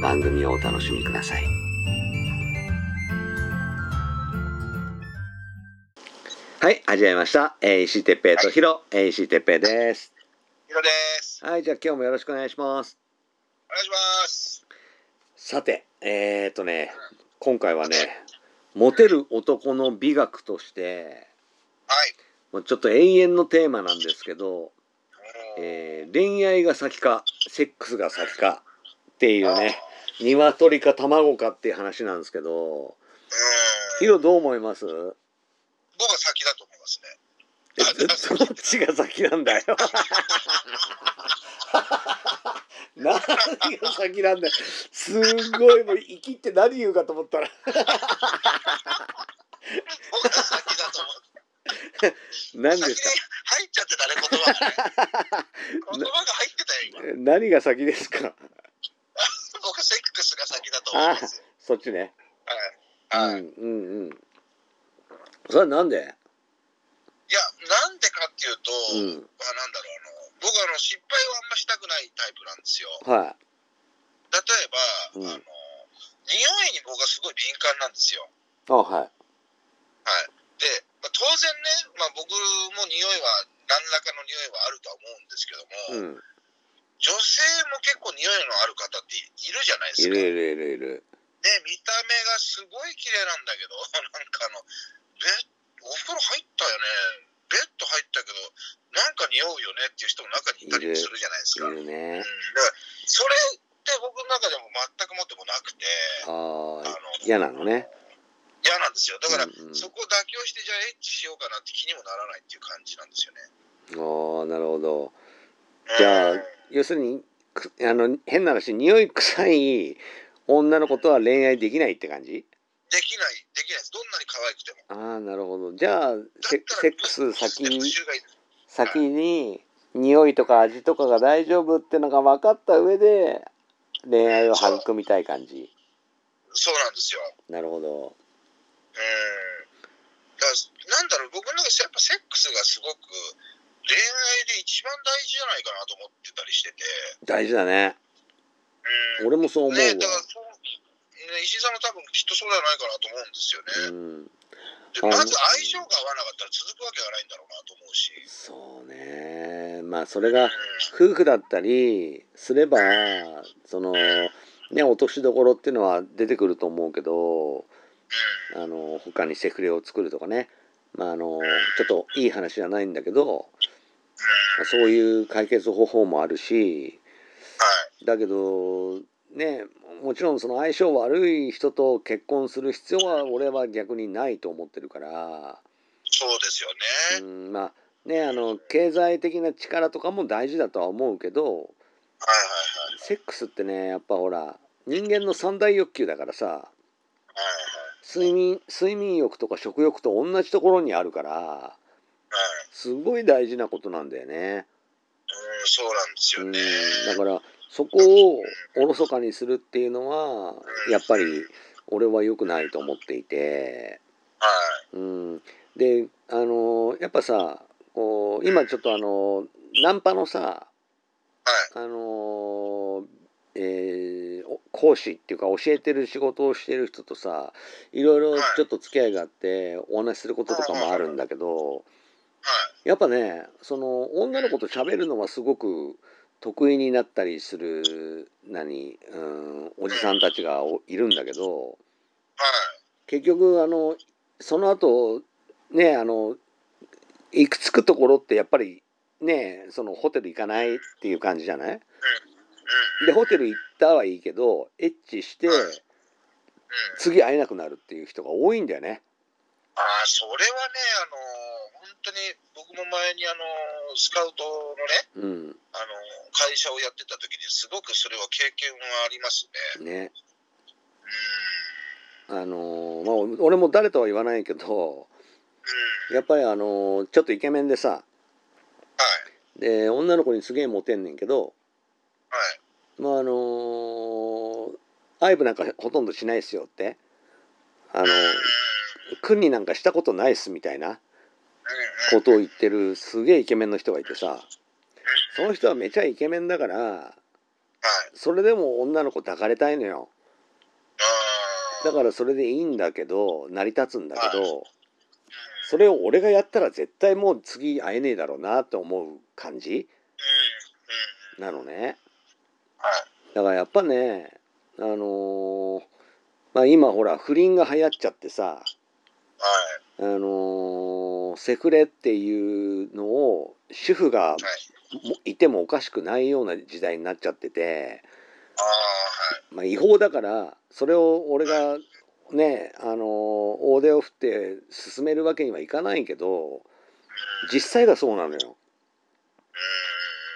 番組をお楽しみください。はい、始めました。えー、石井哲平とヒロ、えー石井哲平です。ヒロです。はい、じゃあ今日もよろしくお願いします。お願いします。さて、えー、とね、今回はね、モテる男の美学として、はい。もうちょっと永遠のテーマなんですけど、えー恋愛が先か、セックスが先かっていうね、鶏か卵かっていう話なんですけど、うん。ヒロどう思います？僕は先だと思いますね。えどっちが先なんだよ。何が先なんだよ。すごいもう生きって何言うかと思ったら。僕は先だと思う。何です先に入っちゃってたね、言葉がね。言葉が入ってたよ、今。か何が先ですか？僕はセックスが先だと思いますよ。そっちね。はい。はい。うんうんうん。それはなんで？いや、なんでかっていうと、うん。あなんだろう、あの、僕はあの失敗をあんましたくないタイプなんですよ。は例えば、うんあの、匂いに僕はすごい敏感なんですよ。い。あ、はい。はい。で、まあ、当然ね、まあ、僕も匂いは、何らかの匂いはあるとは思うんですけども、うん。女性も結構匂いのある方っていいるじゃないですか。いるいるいるいる。ね、見た目がすごい綺麗なんだけど、なんかあの、ベッお風呂入ったよね、ベッド入ったけど、なんか匂うよねっていう人も中にいたりするじゃないですか。いるねうん、だ。からそれって僕の中でも全くもってもなくて、ああ嫌なのね。嫌なんですよ。だから、うんうんそこを妥協して、じゃあエッチしようかなって気にもならないっていう感じなんですよね。ああ、なるほど。じゃあうん要するに、くあの、変な話、匂い臭い女の子とは恋愛できないって感じ？できない、できないです。どんなに可愛くても。ああ、なるほど。じゃあ、セックス先復に、先に、匂いとか味とかが大丈夫ってのが分かった上で、恋愛を育みたい感じ。そうなんですよ。なるほど。うん。だなんだろう、僕の中でやっぱセックスがすごく恋愛で一番大事じゃないかなと思ってたりしてて。大事だね。うん。俺もそう思うわ。ね、だからそう、ね、石井さんも多分きっとそうじゃないかなと思うんですよね。うん。でまず相性が合わなかったら続くわけがないんだろうなと思うし。そうね。まあ、それうん。が、夫婦だったりすればそのね落としどころっていうのは出てくると思うけどうん。あの他にセフレを作るとかねまああのちょっといい話じゃないんだけどうん。そういう解決方法もあるしはい。だけどねもちろんその相性悪い人と結婚する必要は俺は逆にないと思ってるから、そうですようね。ん、まあねあの経済的な力とかも大事だとは思うけどはいはいはい。セックスってねやっぱほら人間の三大欲求だからさはいはい。睡眠睡眠欲とか食欲と同じところにあるからはい。すごい大事なことなんだよね。うん、そうなんですようんね。だからそこをおろそかにするっていうのはやっぱり俺は良くないと思っていて、はい。うん、であのやっぱさこう今ちょっとあのナンパのさはい。あのえーお講師っていうか教えてる仕事をしてる人とさいろいろちょっと付き合いがあってお話しすることとかもあるんだけどはい。やっぱねその女の子と喋るのはすごく得意になったりする何、うん、おじさんたちがおいるんだけどはい。結局あのその後ねあの行く着くところってやっぱりねそのホテル行かないっていう感じじゃない？うん。でホテル行ったはいいけどエッチして。次会えなくなるっていう人が多いんだよね。ああ、それはね、あの本当に僕も前にあのスカウトのね、うんあの会社をやってた時にすごくそれは経験はありますね。ねうん。あのまあ俺も誰とは言わないけどうん。やっぱりあのちょっとイケメンでさはい。で女の子にすげえモテんねんけどはい。まああの愛撫なんかほとんどしないっすよってあの君になんかしたことないっすみたいなうん。うん。ことを言ってるすげえイケメンの人がいてさその人はめちゃイケメンだからはい。それでも女の子抱かれたいのよ。だからそれでいいんだけど成り立つんだけどうんそれを俺がやったら絶対もう次会えねえだろうなと思う感じ？なのねはい。だからやっぱねあのーまあ今ほら不倫が流行っちゃってさはい。あのーセフレっていうのを主婦がはい。てもおかしくないような時代になっちゃってて。まあ、違法だからそれを俺がねあのー大手を振って進めるわけにはいかないけど実際がそうなのよ。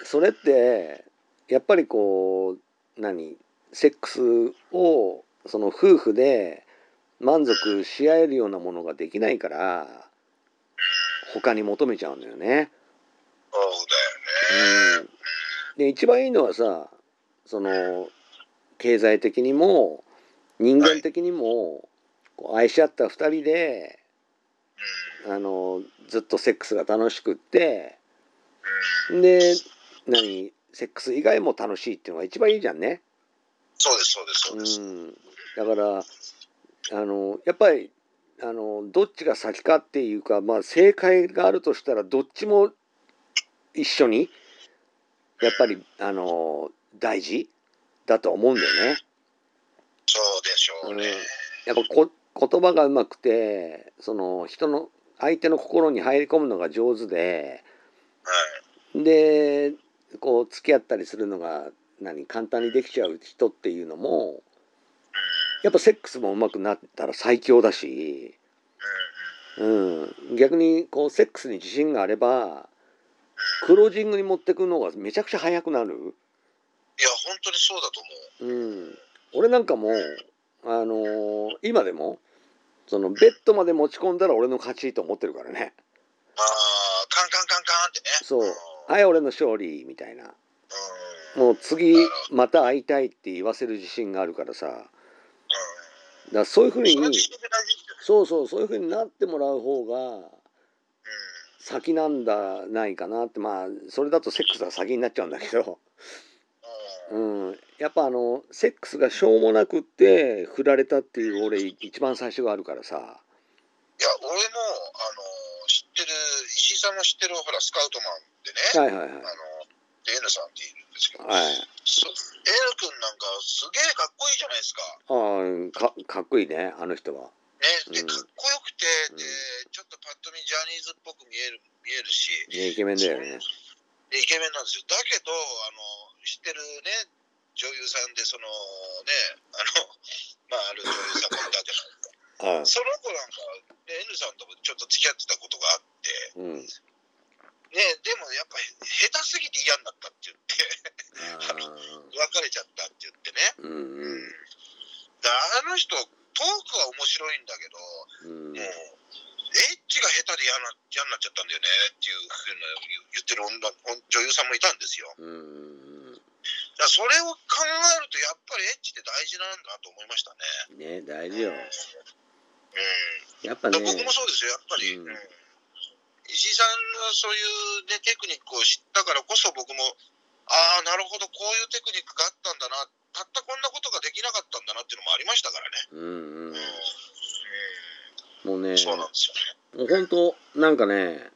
うん。それってやっぱりこう何セックスをその夫婦で満足し合えるようなものができないから他に求めちゃうんだよね。そうだよね。うん、で一番いいのはさその経済的にも人間的にもこう愛し合った2人でうん。あのずっとセックスが楽しくってうん。で何セックス以外も楽しいっていうのが一番いいじゃんね。そうです、そうです、そうです。うん、だからあのやっぱりあのどっちが先かっていうか、まあ、正解があるとしたらどっちも一緒にやっぱりあの大事だと思うんだよね。そうでしょうね。やっぱこ言葉がうまくてその人の相手の心に入り込むのが上手ではい。でこう付き合ったりするのが何簡単にできちゃう人っていうのもやっぱセックスもうまくなったら最強だし、うん。逆にこうセックスに自信があればクロージングに持ってくのがめちゃくちゃ早くなる。いや、本当にそうだと思う。うん、俺なんかもあのー今でもそのベッドまで持ち込んだら俺の勝ちと思ってるからねああ、カンカンカンカンってね。そううん。はい俺の勝利みたいなうん。もう次また会いたいって言わせる自信があるからさだそういうふうにそうそうそういうふうになってもらう方がうん。先なんだないかなってまあそれだとセックスが先になっちゃうんだけど、うん。うん、やっぱあのセックスがしょうもなくって振られたっていう俺一番最初があるからさ。いや、俺も、あの、知ってる、石井さんも知ってる、ほら、スカウトマンでね、はいはいはい。あの、で N さんっているんですけど、はい。そ N 君なんかすげえかっこいいじゃないですか。ああかかっこいいねあの人は。ね、で、うん。かっこよくて、で、ちょっとパッと見ジャニーズっぽく見える、見えるし、ねイケメンだよね。でイケメンなんですよ。だけど、あの、知ってるね、女優さんで、その、ね、あの、まあ、ある女優さんがいたじゃないですか。その子なんか、ね、N さんともちょっと付き合ってたことがあって、うんね、でもやっぱり下手すぎて嫌になったって言って、別れちゃったって言ってね。うんうん。であの人、トークは面白いんだけど、うん。もう、エッチが下手で嫌な嫌になっちゃったんだよねっていうふうな言ってる女女優さんもいたんですよ。うん。だそれを考えると、やっぱりエッチって大事なんだと思いましたね。ね大事よ。うん。やっぱね。僕もそうですよ、やっぱり。うん。うん石井さんのそういう、ね、テクニックを知ったからこそ僕も、ああ、なるほど、こういうテクニックがあったんだな、たったこんなことができなかったんだなっていうのもありましたからね。うんうんうんもうねそうなんですよね。もう本当なんかね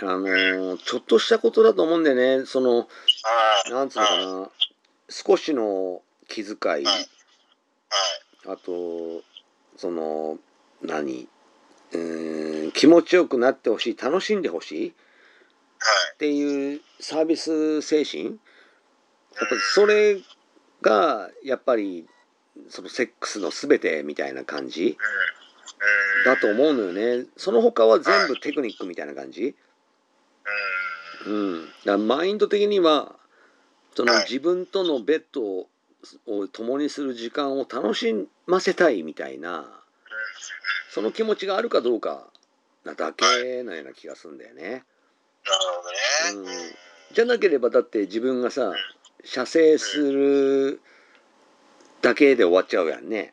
あのーちょっとしたことだと思うんだよねそのはい。なんつうのかな少しの気遣いはい。はい。あとその何？うーん気持ちよくなってほしい楽しんでほしい。っはい。ていうサービス精神。やっぱそれがやっぱりそのセックスの全てみたいな感じ。だと思うのよね。その他は全部テクニックみたいな感じ。うん。うん。だからマインド的にはそのはい。自分とのベッドをを共にする時間を楽しませたいみたいなその気持ちがあるかどうかなだけのような気がするんだよね。なるほどね。うんじゃなければだって自分がさ射精するだけで終わっちゃうやんね。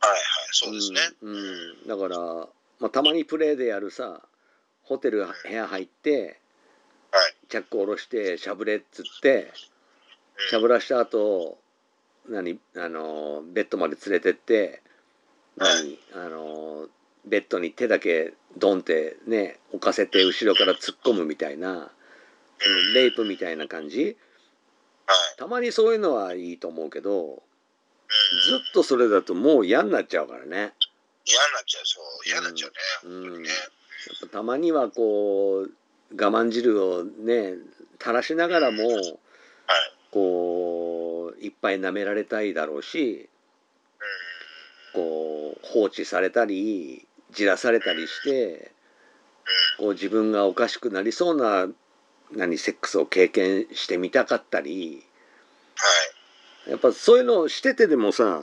はいはい。そうですね。うんうんだから、まあ、たまにプレーでやるさホテル部屋入ってはい。チャック下ろしてしゃぶれっつってうんしゃぶらした後何あのベッドまで連れてって何あのベッドに手だけドンってね置かせて後ろから突っ込むみたいな、うんレイプみたいな感じ？はい。たまにそういうのはいいと思うけどうん。ずっとそれだともう嫌になっちゃうからね。嫌になっちゃう。そう。嫌になっちゃうね。うん、ねやっぱたまにはこう我慢汁をね垂らしながらもはい。こういっぱい舐められたいだろうしうん。こう放置されたりじらされたりしてこう自分がおかしくなりそうな何セックスを経験してみたかったりはい。やっぱそういうのをしててでもさ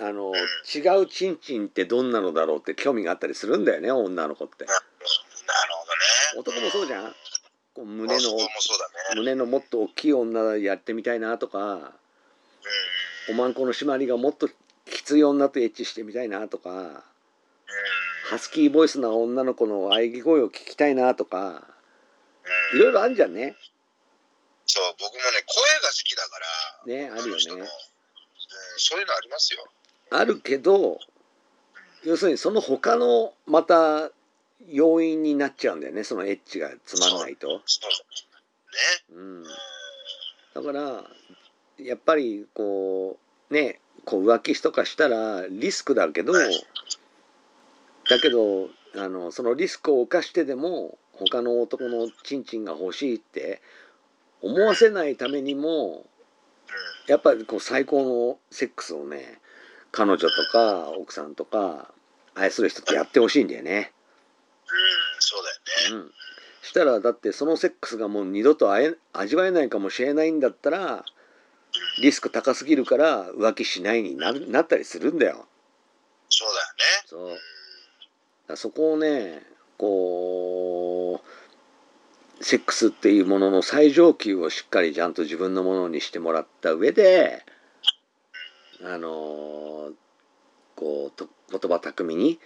あの違うチンチンってどんなのだろうって興味があったりするんだよね女の子って。なるほどね。男もそうじゃん。こう胸の。胸のもっと大きい女やってみたいなとかうん。おまんこの締まりがもっときつい女とエッチしてみたいなとかうん。ハスキーボイスな女の子の喘ぎ声を聞きたいなとかうんいろいろあるじゃんね。そう、僕もね、声が好きだから、ねあるよの人のうんね。そういうのありますよ。あるけど要するにその他のまた要因になっちゃうんだよねそのエッチがつまんないと。そう。ね。うん、うん。だからやっぱりこうねこう浮気とかしたらリスクだけどだけどあのそのリスクを冒してでも他の男のチンチンが欲しいって思わせないためにもやっぱりこう最高のセックスをね彼女とか奥さんとか愛する人とやってほしいんだよね。うん、そうだよね。うん、したらだってそのセックスがもう二度と味わえないかもしれないんだったらリスク高すぎるから浮気しないになるなったりするんだよ。そうだよね。そうそこをねこうセックスっていうものの最上級をしっかりちゃんと自分のものにしてもらった上であのこうと言葉巧みに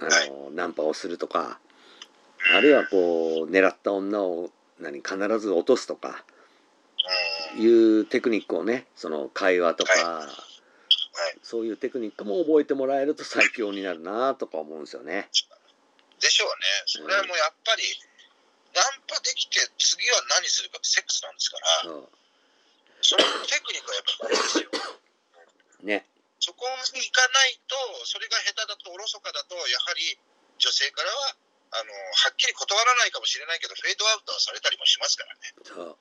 あのナンパをするとかあるいはこう狙った女を何必ず落とすとかうん。いうテクニックをねその会話とか、はいそういうテクニックも覚えてもらえると最強になるなとか思うんですよね。でしょうね。それはもうやっぱり、ナンパできて次は何するかってセックスなんですから、そそのテクニックはやっぱり大事ですよ。うねそこに行かないと、それが下手だとおろそかだと、やはり女性からは、あの、はっきり断らないかもしれないけど、フェードアウトはされたりもしますからね。そうだ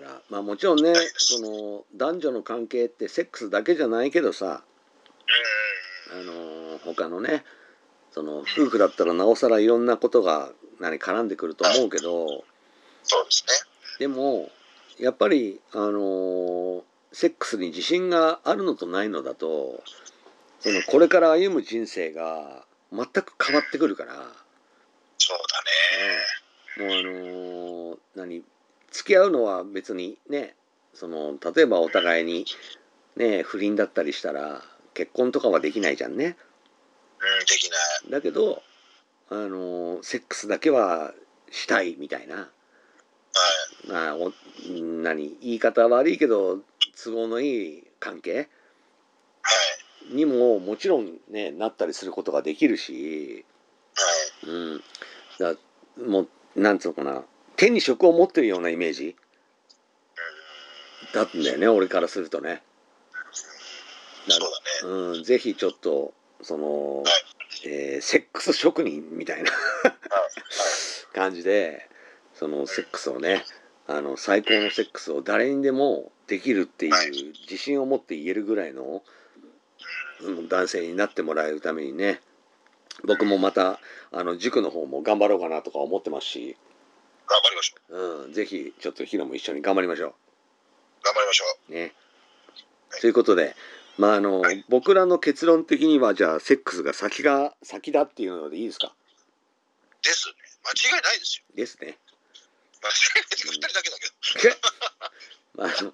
からまあもちろんねその男女の関係ってセックスだけじゃないけどさうん。あの他のねその夫婦だったらなおさらいろんなことが何絡んでくると思うけどそうですね。でもやっぱりあのセックスに自信があるのとないのだとそのこれから歩む人生が全く変わってくるから。そうだね。もうあのー何？付き合うのは別にねその例えばお互いにね不倫だったりしたら結婚とかはできないじゃんね。うん、できない。だけどあのーセックスだけはしたいみたいな、はい。まあ、お何言い方悪いけど都合のいい関係はい。にももちろんねなったりすることができるし、はい。うん、だもうなんつうのかな手に職を持ってるようなイメージ？だったんだよね俺からするとね。そうだね。うんぜひちょっとその、はい。えーセックス職人みたいなはい。感じでそのセックスをねあの最高のセックスを誰にでもできるってはい。いう自信を持って言えるぐらいの、うん、男性になってもらえるためにね。僕もまたあの塾の方も頑張ろうかなとか思ってますし、頑張りましょう。うん、ぜひちょっとヒロも一緒に頑張りましょ頑張りましょう。う。ねはいということでまああの、はい僕らの結論的にはじゃあセックスが先が先だっていうのでいいですか？ですね。間違いないですよ。ですね。間違いないっていうか、二人だけだけど。まあ、あの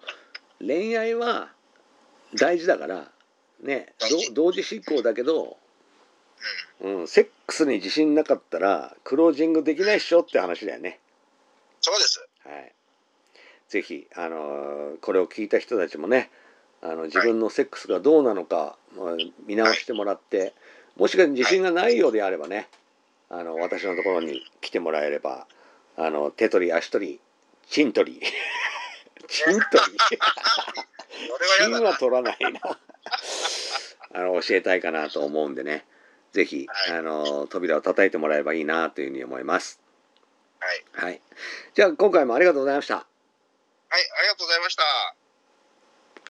恋愛は大事だからね同時進行だけど、うん、セックスに自信なかったらクロージングできないっしょって話だよね。そうです。はい、ぜひ、あのーこれを聞いた人たちもねあの自分のセックスがどうなのか、まあ見直してもらってもしか自信がないようであればねあの私のところに来てもらえればあの手取り足取りチン取り チン取り俺は嫌だな。金は取らないな あの教えたいかなと思うんでねぜひ、はいあの扉を叩いてもらえばいいなというふうに思いますはい。はい。じゃあ今回もありがとうございました。はい、ありがとうございました。